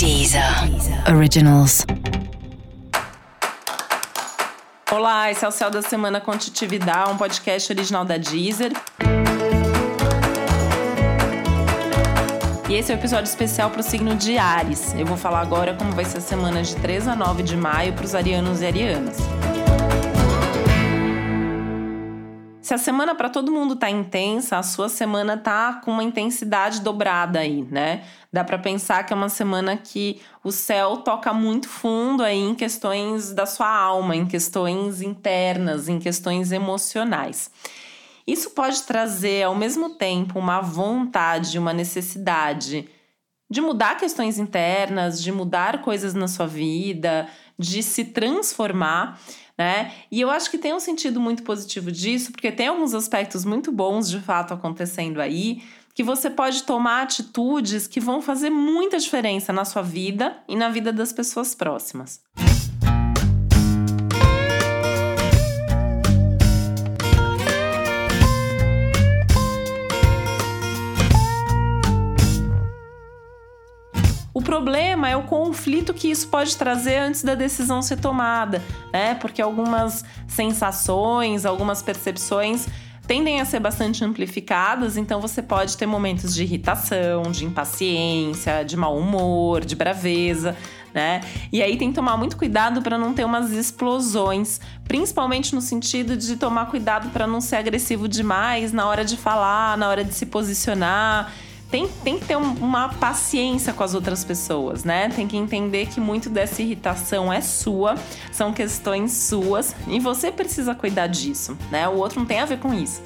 Deezer Originals. Olá, esse é o Céu da Semana com Titividade, um podcast original da Deezer. E esse é o um episódio especial para o signo de Ares. Eu vou falar agora como vai ser a semana de 3 a 9 de maio para os arianos e arianas. Se a semana para todo mundo tá intensa, a sua semana tá com uma intensidade dobrada aí, né? Dá para pensar que é uma semana que o céu toca muito fundo aí em questões da sua alma, em questões internas, em questões emocionais. Isso pode trazer ao mesmo tempo uma vontade, uma necessidade de mudar questões internas, de mudar coisas na sua vida, de se transformar né? E eu acho que tem um sentido muito positivo disso, porque tem alguns aspectos muito bons de fato acontecendo aí, que você pode tomar atitudes que vão fazer muita diferença na sua vida e na vida das pessoas próximas. O problema é o conflito que isso pode trazer antes da decisão ser tomada, né? Porque algumas sensações, algumas percepções tendem a ser bastante amplificadas, então você pode ter momentos de irritação, de impaciência, de mau humor, de braveza, né? E aí tem que tomar muito cuidado para não ter umas explosões, principalmente no sentido de tomar cuidado para não ser agressivo demais na hora de falar, na hora de se posicionar tem, tem que ter um, uma paciência com as outras pessoas, né? Tem que entender que muito dessa irritação é sua, são questões suas e você precisa cuidar disso, né? O outro não tem a ver com isso.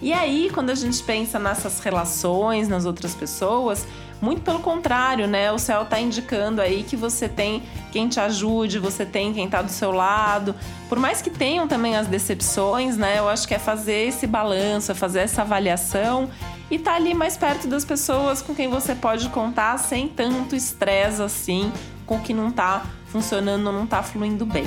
E aí, quando a gente pensa nessas relações, nas outras pessoas, muito pelo contrário, né? O céu tá indicando aí que você tem quem te ajude, você tem quem tá do seu lado. Por mais que tenham também as decepções, né? Eu acho que é fazer esse balanço, é fazer essa avaliação e tá ali mais perto das pessoas com quem você pode contar sem tanto estresse assim, com o que não tá funcionando, não tá fluindo bem.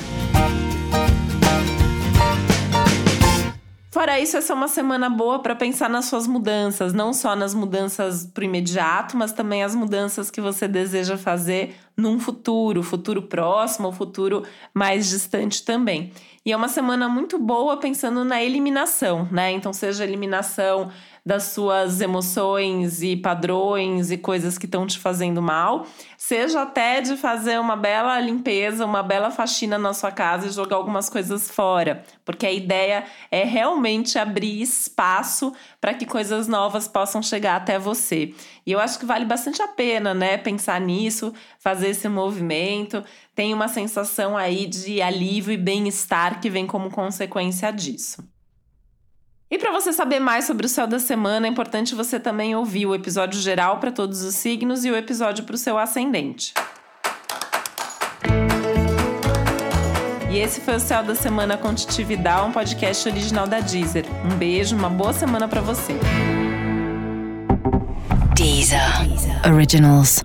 Fora isso, essa é uma semana boa para pensar nas suas mudanças, não só nas mudanças pro imediato, mas também as mudanças que você deseja fazer num futuro, futuro próximo ou futuro mais distante também. E é uma semana muito boa pensando na eliminação, né? Então, seja eliminação das suas emoções e padrões e coisas que estão te fazendo mal, seja até de fazer uma bela limpeza, uma bela faxina na sua casa e jogar algumas coisas fora, porque a ideia é realmente abrir espaço para que coisas novas possam chegar até você. E eu acho que vale bastante a pena, né, pensar nisso, fazer esse movimento. Tem uma sensação aí de alívio e bem-estar que vem como consequência disso. E para você saber mais sobre o céu da semana, é importante você também ouvir o episódio geral para todos os signos e o episódio para o seu ascendente. E esse foi o Céu da Semana com Titividade, um podcast original da Deezer. Um beijo, uma boa semana para você. Deezer. Originals.